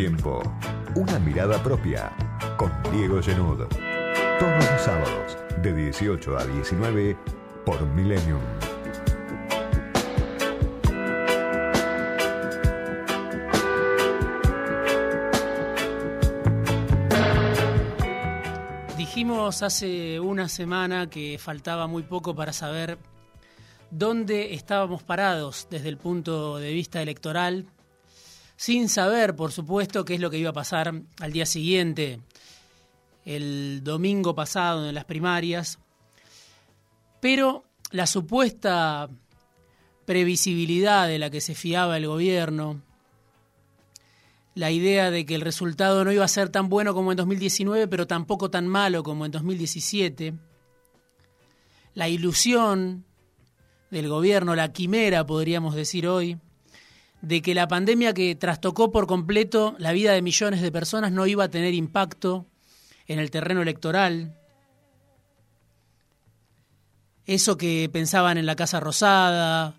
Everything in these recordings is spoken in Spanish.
tiempo. Una mirada propia con Diego Genud. Todos los sábados de 18 a 19 por Millennium. Dijimos hace una semana que faltaba muy poco para saber dónde estábamos parados desde el punto de vista electoral, sin saber, por supuesto, qué es lo que iba a pasar al día siguiente, el domingo pasado en las primarias, pero la supuesta previsibilidad de la que se fiaba el gobierno, la idea de que el resultado no iba a ser tan bueno como en 2019, pero tampoco tan malo como en 2017, la ilusión del gobierno, la quimera, podríamos decir hoy, de que la pandemia que trastocó por completo la vida de millones de personas no iba a tener impacto en el terreno electoral. Eso que pensaban en la Casa Rosada,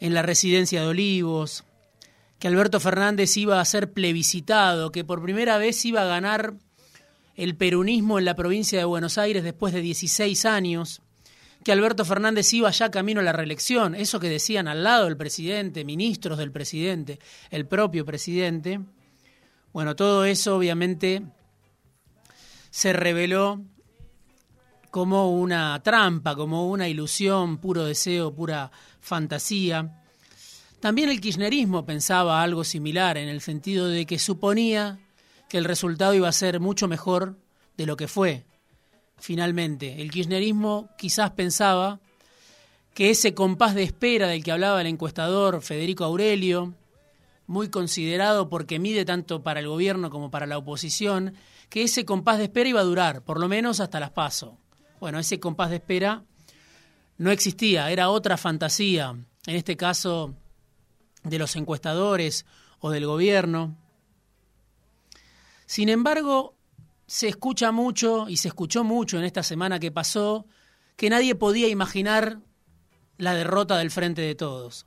en la residencia de Olivos, que Alberto Fernández iba a ser plebiscitado, que por primera vez iba a ganar el peronismo en la provincia de Buenos Aires después de 16 años, que Alberto Fernández iba ya camino a la reelección, eso que decían al lado del presidente, ministros del presidente, el propio presidente. Bueno, todo eso obviamente se reveló como una trampa, como una ilusión, puro deseo, pura fantasía. También el kirchnerismo pensaba algo similar en el sentido de que suponía que el resultado iba a ser mucho mejor de lo que fue finalmente. El kirchnerismo quizás pensaba que ese compás de espera del que hablaba el encuestador Federico Aurelio, muy considerado porque mide tanto para el gobierno como para la oposición, que ese compás de espera iba a durar, por lo menos hasta las paso. Bueno, ese compás de espera no existía, era otra fantasía, en este caso de los encuestadores o del gobierno. Sin embargo, se escucha mucho y se escuchó mucho en esta semana que pasó que nadie podía imaginar la derrota del frente de todos.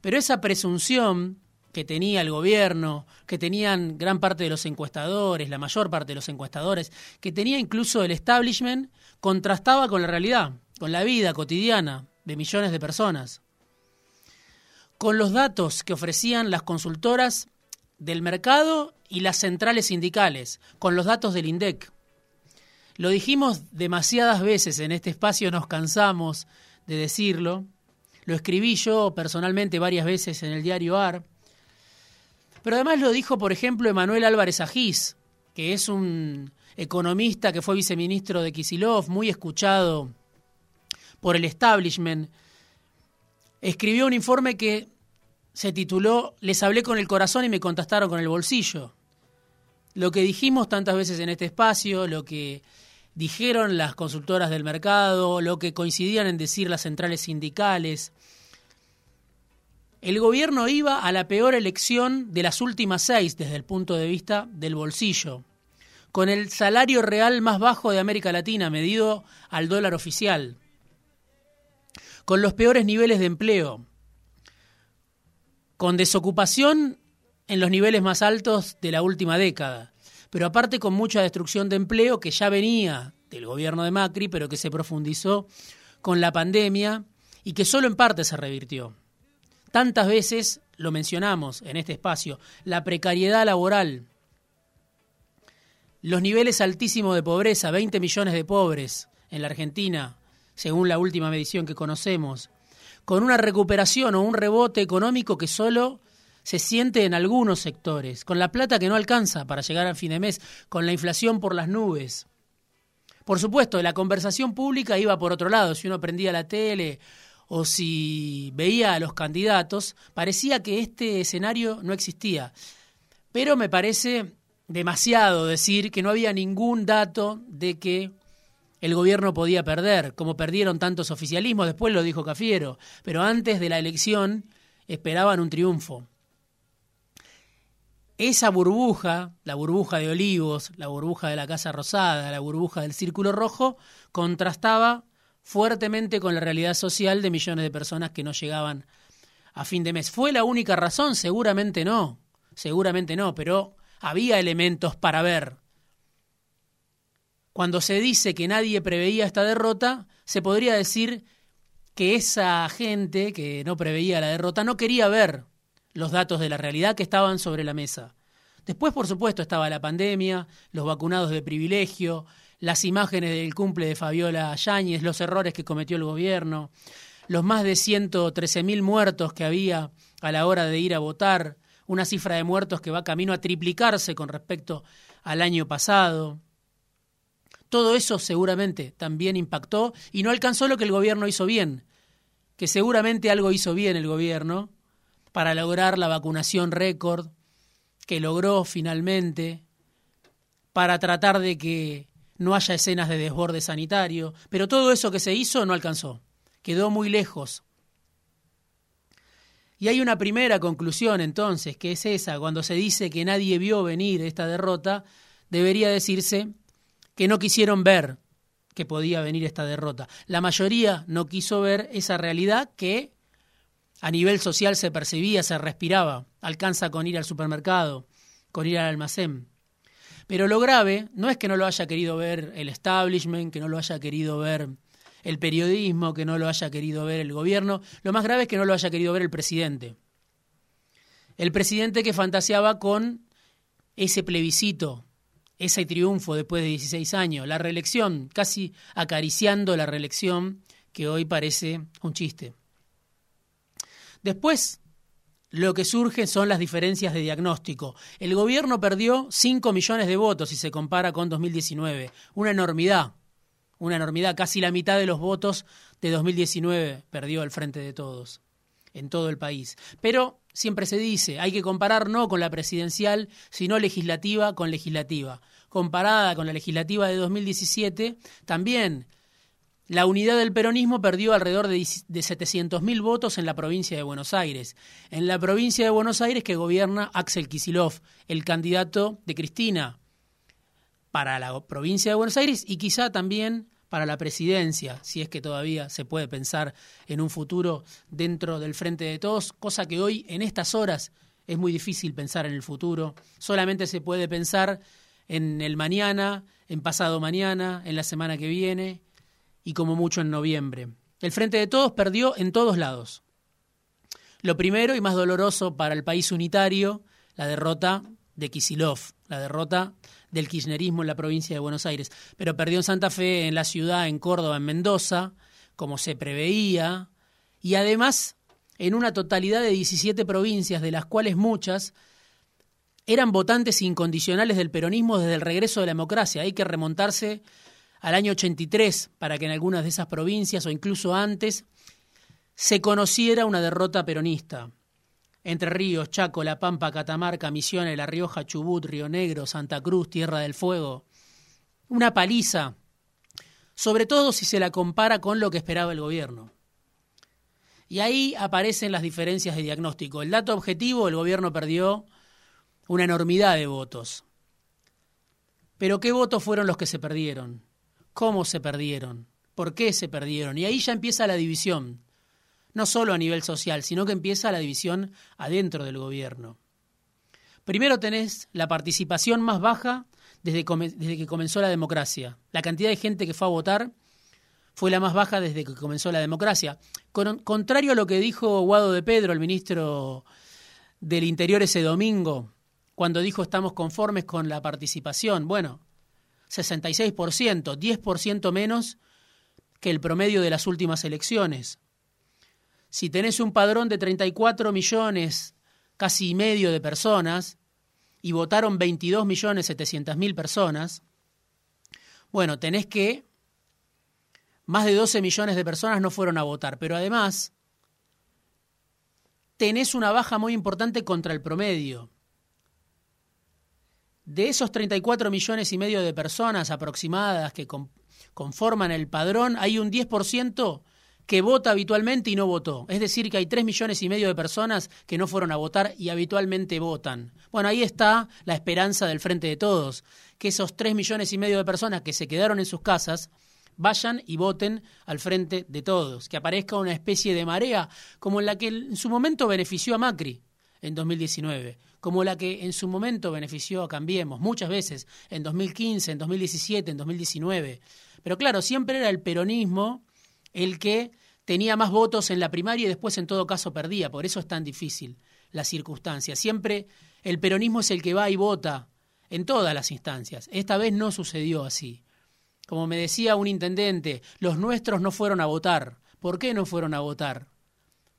Pero esa presunción que tenía el gobierno, que tenían gran parte de los encuestadores, la mayor parte de los encuestadores, que tenía incluso el establishment, contrastaba con la realidad, con la vida cotidiana de millones de personas. Con los datos que ofrecían las consultoras del mercado y las centrales sindicales, con los datos del INDEC. Lo dijimos demasiadas veces en este espacio, nos cansamos de decirlo. Lo escribí yo personalmente varias veces en el diario AR. Pero además lo dijo, por ejemplo, Emanuel Álvarez Agís, que es un economista que fue viceministro de Kisilov, muy escuchado por el establishment. Escribió un informe que se tituló Les hablé con el corazón y me contestaron con el bolsillo. Lo que dijimos tantas veces en este espacio, lo que dijeron las consultoras del mercado, lo que coincidían en decir las centrales sindicales. El gobierno iba a la peor elección de las últimas seis desde el punto de vista del bolsillo, con el salario real más bajo de América Latina medido al dólar oficial, con los peores niveles de empleo, con desocupación en los niveles más altos de la última década, pero aparte con mucha destrucción de empleo que ya venía del gobierno de Macri, pero que se profundizó con la pandemia y que solo en parte se revirtió. Tantas veces lo mencionamos en este espacio, la precariedad laboral, los niveles altísimos de pobreza, 20 millones de pobres en la Argentina, según la última medición que conocemos, con una recuperación o un rebote económico que solo se siente en algunos sectores, con la plata que no alcanza para llegar al fin de mes, con la inflación por las nubes. Por supuesto, la conversación pública iba por otro lado. Si uno prendía la tele o si veía a los candidatos, parecía que este escenario no existía. Pero me parece demasiado decir que no había ningún dato de que el gobierno podía perder, como perdieron tantos oficialismos, después lo dijo Cafiero, pero antes de la elección esperaban un triunfo. Esa burbuja, la burbuja de Olivos, la burbuja de la Casa Rosada, la burbuja del Círculo Rojo, contrastaba fuertemente con la realidad social de millones de personas que no llegaban a fin de mes. ¿Fue la única razón? Seguramente no. seguramente no, pero había elementos para ver. Cuando se dice que nadie preveía esta derrota, se podría decir que esa gente que no preveía la derrota no quería ver los datos de la realidad que estaban sobre la mesa. Después, por supuesto, estaba la pandemia, los vacunados de privilegio, las imágenes del cumple de Fabiola Yáñez, los errores que cometió el gobierno, los más de 113.000 muertos que había a la hora de ir a votar, una cifra de muertos que va camino a triplicarse con respecto al año pasado. Todo eso seguramente también impactó y no alcanzó lo que el gobierno hizo bien, que seguramente algo hizo bien el gobierno para lograr la vacunación récord que logró finalmente, para tratar de que no haya escenas de desborde sanitario, pero todo eso que se hizo no alcanzó, quedó muy lejos. Y hay una primera conclusión entonces, que es esa, cuando se dice que nadie vio venir esta derrota, debería decirse que no quisieron ver que podía venir esta derrota. La mayoría no quiso ver esa realidad que a nivel social se percibía, se respiraba, alcanza con ir al supermercado, con ir al almacén. Pero lo grave no es que no lo haya querido ver el establishment, que no lo haya querido ver el periodismo, que no lo haya querido ver el gobierno, lo más grave es que no lo haya querido ver el presidente. El presidente que fantaseaba con ese plebiscito ese triunfo después de 16 años, la reelección, casi acariciando la reelección que hoy parece un chiste. Después, lo que surge son las diferencias de diagnóstico. El gobierno perdió 5 millones de votos si se compara con 2019, una enormidad, una enormidad, casi la mitad de los votos de 2019 perdió el Frente de Todos en todo el país. Pero siempre se dice, hay que comparar no con la presidencial, sino legislativa con legislativa comparada con la legislativa de 2017, también la unidad del peronismo perdió alrededor de, 700.000 votos en la provincia de Buenos Aires. En la provincia de Buenos Aires que gobierna Axel Kisilov, el candidato de Cristina para la provincia de Buenos Aires y quizá también para la presidencia, si es que todavía se puede pensar en un futuro dentro del Frente de Todos, cosa que hoy en estas horas es muy difícil pensar en el futuro. Solamente se puede pensar en el mañana, en pasado mañana, en la semana que viene y como mucho en noviembre. El Frente de Todos perdió en todos lados. Lo primero y más doloroso para el país unitario, la derrota de Kisilov, la derrota del kirchnerismo en la provincia de Buenos Aires. Pero perdió en Santa Fe, en la ciudad, en Córdoba, en Mendoza, como se preveía, y además en una totalidad de 17 provincias, de las cuales muchas eran votantes incondicionales del peronismo desde el regreso de la democracia. Hay que remontarse al año 83 para que en algunas de esas provincias o incluso antes se conociera una derrota peronista. Entre Ríos, Chaco, La Pampa, Catamarca, Misiones, La Rioja, Chubut, Río Negro, Santa Cruz, Tierra del Fuego. Una paliza, sobre todo si se la compara con lo que esperaba el gobierno. Y ahí aparecen las diferencias de diagnóstico. El dato objetivo, el gobierno perdió una enormidad de votos. Pero ¿qué votos fueron los que se perdieron? ¿Cómo se perdieron? ¿Por qué se perdieron? Y ahí ya empieza la división, no solo a nivel social, sino que empieza la división adentro del gobierno. Primero tenés la participación más baja desde, desde que comenzó la democracia. La cantidad de gente que fue a votar fue la más baja desde que comenzó la democracia. contrario a lo que dijo Guado de Pedro, el ministro del Interior ese domingo, cuando dijo estamos conformes con la participación. Bueno, 66%, 10% menos que el promedio de las últimas elecciones. Si tenés un padrón de 34 millones, casi medio de personas, y votaron 22 millones 700 mil personas, bueno, tenés que más de 12 millones de personas no fueron a votar, pero además tenés una baja muy importante contra el promedio. De esos 34 millones y medio de personas aproximadas que conforman el padrón, hay un 10% que vota habitualmente y no votó. Es decir, que hay 3 millones y medio de personas que no fueron a votar y habitualmente votan. Bueno, ahí está la esperanza del Frente de Todos, que esos 3 millones y medio de personas que se quedaron en sus casas vayan y voten al Frente de Todos, que aparezca una especie de marea como la que en su momento benefició a Macri en 2019, como la que en su momento benefició a Cambiemos, muchas veces, en 2015, en 2017, en 2019. Pero claro, siempre era el peronismo el que tenía más votos en la primaria y después en todo caso perdía, por eso es tan difícil la circunstancia. Siempre el peronismo es el que va y vota en todas las instancias. Esta vez no sucedió así. Como me decía un intendente, los nuestros no fueron a votar. ¿Por qué no fueron a votar?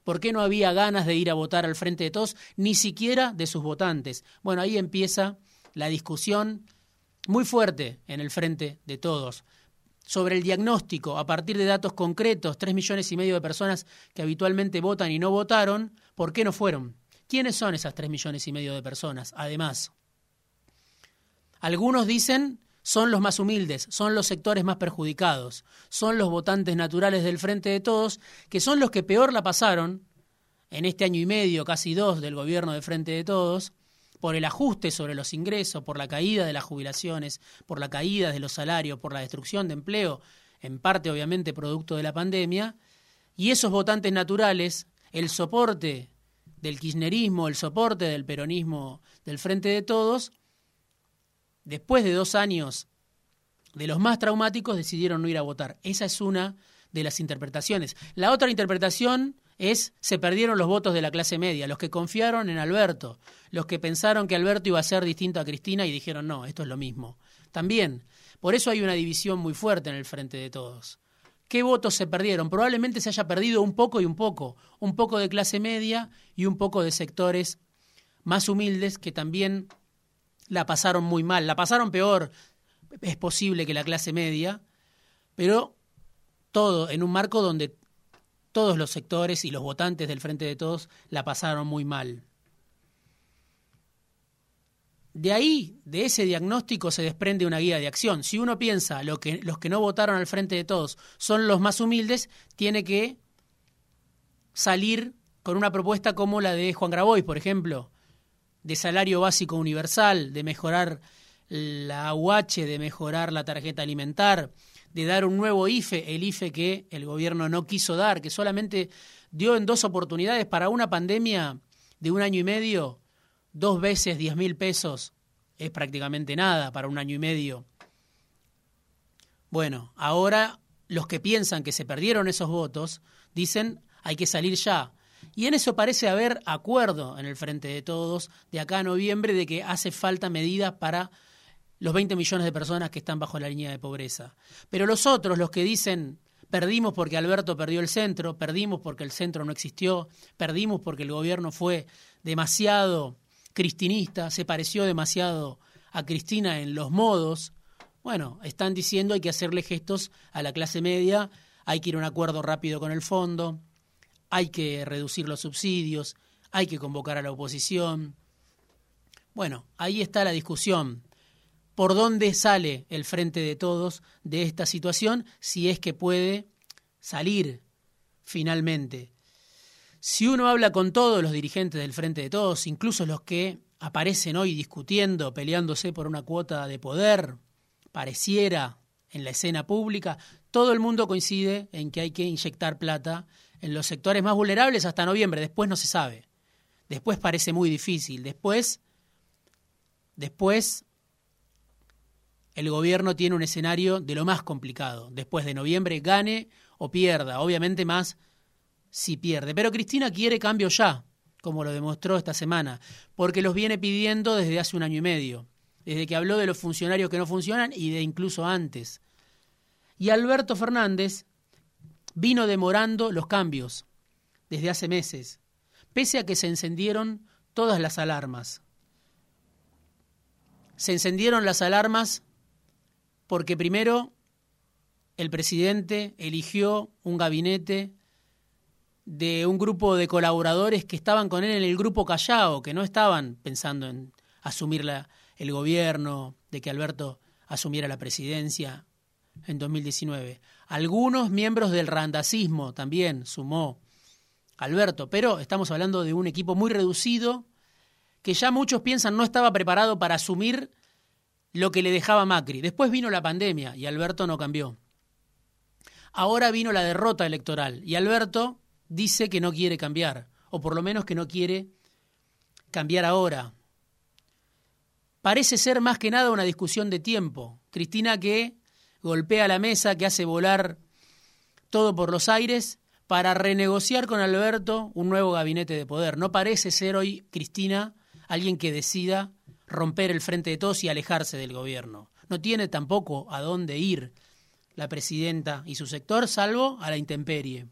¿Por qué no había ganas de ir a votar al frente de todos, ni siquiera de sus votantes? Bueno, ahí empieza la discusión muy fuerte en el frente de todos sobre el diagnóstico a partir de datos concretos, tres millones y medio de personas que habitualmente votan y no votaron, ¿por qué no fueron? ¿Quiénes son esas tres millones y medio de personas? Además, algunos dicen son los más humildes, son los sectores más perjudicados, son los votantes naturales del Frente de Todos, que son los que peor la pasaron en este año y medio, casi dos, del gobierno del Frente de Todos, por el ajuste sobre los ingresos, por la caída de las jubilaciones, por la caída de los salarios, por la destrucción de empleo, en parte obviamente producto de la pandemia, y esos votantes naturales, el soporte del kirchnerismo, el soporte del peronismo del Frente de Todos, después de dos años de los más traumáticos, decidieron no ir a votar. Esa es una de las interpretaciones. La otra interpretación es se perdieron los votos de la clase media, los que confiaron en Alberto, los que pensaron que Alberto iba a ser distinto a Cristina y dijeron no, esto es lo mismo. También, por eso hay una división muy fuerte en el frente de todos. ¿Qué votos se perdieron? Probablemente se haya perdido un poco y un poco, un poco de clase media y un poco de sectores más humildes que también la pasaron muy mal, la pasaron peor, es posible que la clase media, pero todo en un marco donde todos los sectores y los votantes del Frente de Todos la pasaron muy mal. De ahí, de ese diagnóstico, se desprende una guía de acción. Si uno piensa lo que los que no votaron al Frente de Todos son los más humildes, tiene que salir con una propuesta como la de Juan Grabois, por ejemplo, de salario básico universal, de mejorar la UH, de mejorar la tarjeta alimentar, de dar un nuevo IFE, el IFE que el gobierno no quiso dar, que solamente dio en dos oportunidades para una pandemia de un año y medio, dos veces diez mil pesos, es prácticamente nada para un año y medio. Bueno, ahora los que piensan que se perdieron esos votos dicen hay que salir ya. Y en eso parece haber acuerdo en el Frente de Todos de acá a noviembre de que hace falta medidas para los 20 millones de personas que están bajo la línea de pobreza. Pero los otros, los que dicen perdimos porque Alberto perdió el centro, perdimos porque el centro no existió, perdimos porque el gobierno fue demasiado cristinista, se pareció demasiado a Cristina en los modos, bueno, están diciendo hay que hacerle gestos a la clase media, hay que ir a un acuerdo rápido con el fondo, hay que reducir los subsidios, hay que convocar a la oposición. Bueno, ahí está la discusión. ¿Por dónde sale el frente de todos de esta situación si es que puede salir finalmente? Si uno habla con todos los dirigentes del frente de todos, incluso los que aparecen hoy discutiendo, peleándose por una cuota de poder, pareciera en la escena pública, todo el mundo coincide en que hay que inyectar plata en los sectores más vulnerables hasta noviembre, después no se sabe. Después parece muy difícil, después después el gobierno tiene un escenario de lo más complicado. Después de noviembre gane o pierda, obviamente más si pierde. Pero Cristina quiere cambio ya, como lo demostró esta semana, porque los viene pidiendo desde hace un año y medio, desde que habló de los funcionarios que no funcionan y de incluso antes. Y Alberto Fernández vino demorando los cambios desde hace meses, pese a que se encendieron todas las alarmas. Se encendieron las alarmas porque primero el presidente eligió un gabinete de un grupo de colaboradores que estaban con él en el grupo Callao, que no estaban pensando en asumir el gobierno, de que Alberto asumiera la presidencia en 2019. Algunos miembros del randacismo también sumó Alberto, pero estamos hablando de un equipo muy reducido que ya muchos piensan no estaba preparado para asumir lo que le dejaba Macri. Después vino la pandemia y Alberto no cambió. Ahora vino la derrota electoral y Alberto dice que no quiere cambiar, o por lo menos que no quiere cambiar ahora. Parece ser más que nada una discusión de tiempo. Cristina que golpea la mesa, que hace volar todo por los aires para renegociar con Alberto un nuevo gabinete de poder. No parece ser hoy Cristina alguien que decida romper el frente de todos y alejarse del gobierno. No tiene tampoco a dónde ir la presidenta y su sector, salvo a la intemperie.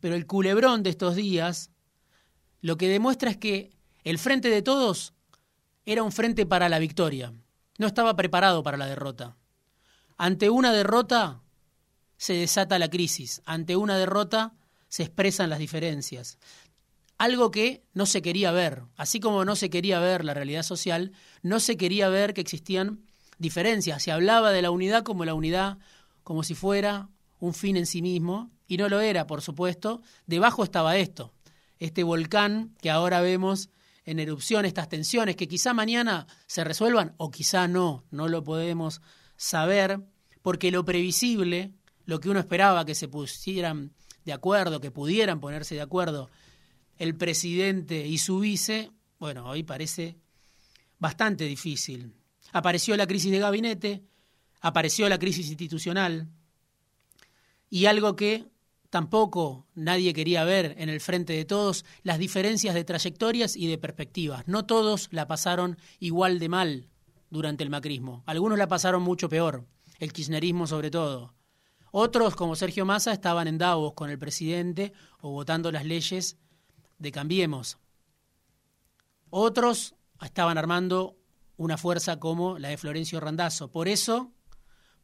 Pero el culebrón de estos días lo que demuestra es que el frente de todos era un frente para la victoria, no estaba preparado para la derrota. Ante una derrota se desata la crisis, ante una derrota se expresan las diferencias. Algo que no se quería ver, así como no se quería ver la realidad social, no se quería ver que existían diferencias. Se hablaba de la unidad como la unidad, como si fuera un fin en sí mismo, y no lo era, por supuesto. Debajo estaba esto, este volcán que ahora vemos en erupción, estas tensiones que quizá mañana se resuelvan o quizá no, no lo podemos saber, porque lo previsible, lo que uno esperaba que se pusieran de acuerdo, que pudieran ponerse de acuerdo el presidente y su vice, bueno, hoy parece bastante difícil. Apareció la crisis de gabinete, apareció la crisis institucional y algo que tampoco nadie quería ver en el frente de todos, las diferencias de trayectorias y de perspectivas. No todos la pasaron igual de mal durante el macrismo, algunos la pasaron mucho peor, el kirchnerismo sobre todo. Otros, como Sergio Massa, estaban en Davos con el presidente o votando las leyes de Cambiemos. Otros estaban armando una fuerza como la de Florencio Randazzo. Por eso,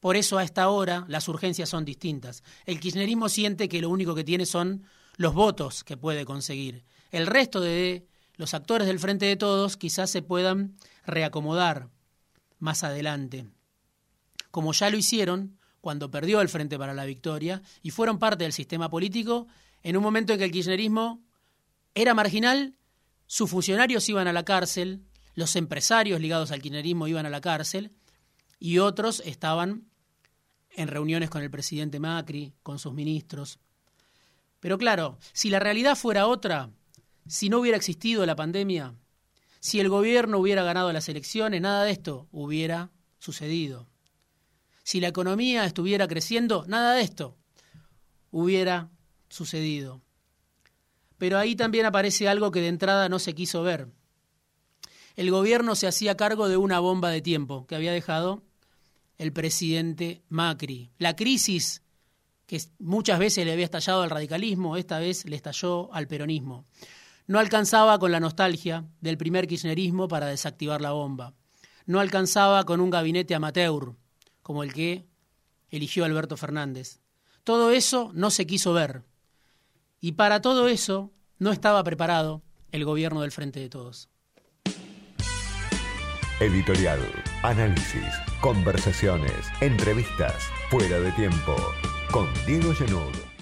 por eso a esta hora las urgencias son distintas. El kirchnerismo siente que lo único que tiene son los votos que puede conseguir. El resto de los actores del Frente de Todos quizás se puedan reacomodar más adelante, como ya lo hicieron cuando perdió el Frente para la Victoria y fueron parte del sistema político en un momento en que el kirchnerismo era marginal, sus funcionarios iban a la cárcel, los empresarios ligados al kirchnerismo iban a la cárcel y otros estaban en reuniones con el presidente Macri, con sus ministros. Pero claro, si la realidad fuera otra, si no hubiera existido la pandemia, si el gobierno hubiera ganado las elecciones, nada de esto hubiera sucedido. Si la economía estuviera creciendo, nada de esto hubiera sucedido. Pero ahí también aparece algo que de entrada no se quiso ver el gobierno se hacía cargo de una bomba de tiempo que había dejado el presidente Macri. La crisis que muchas veces le había estallado al radicalismo, esta vez le estalló al peronismo. No alcanzaba con la nostalgia del primer kirchnerismo para desactivar la bomba. No alcanzaba con un gabinete amateur, como el que eligió Alberto Fernández. Todo eso no se quiso ver. Y para todo eso no estaba preparado el gobierno del Frente de Todos. Editorial, análisis, conversaciones, entrevistas, fuera de tiempo, con Diego Genud.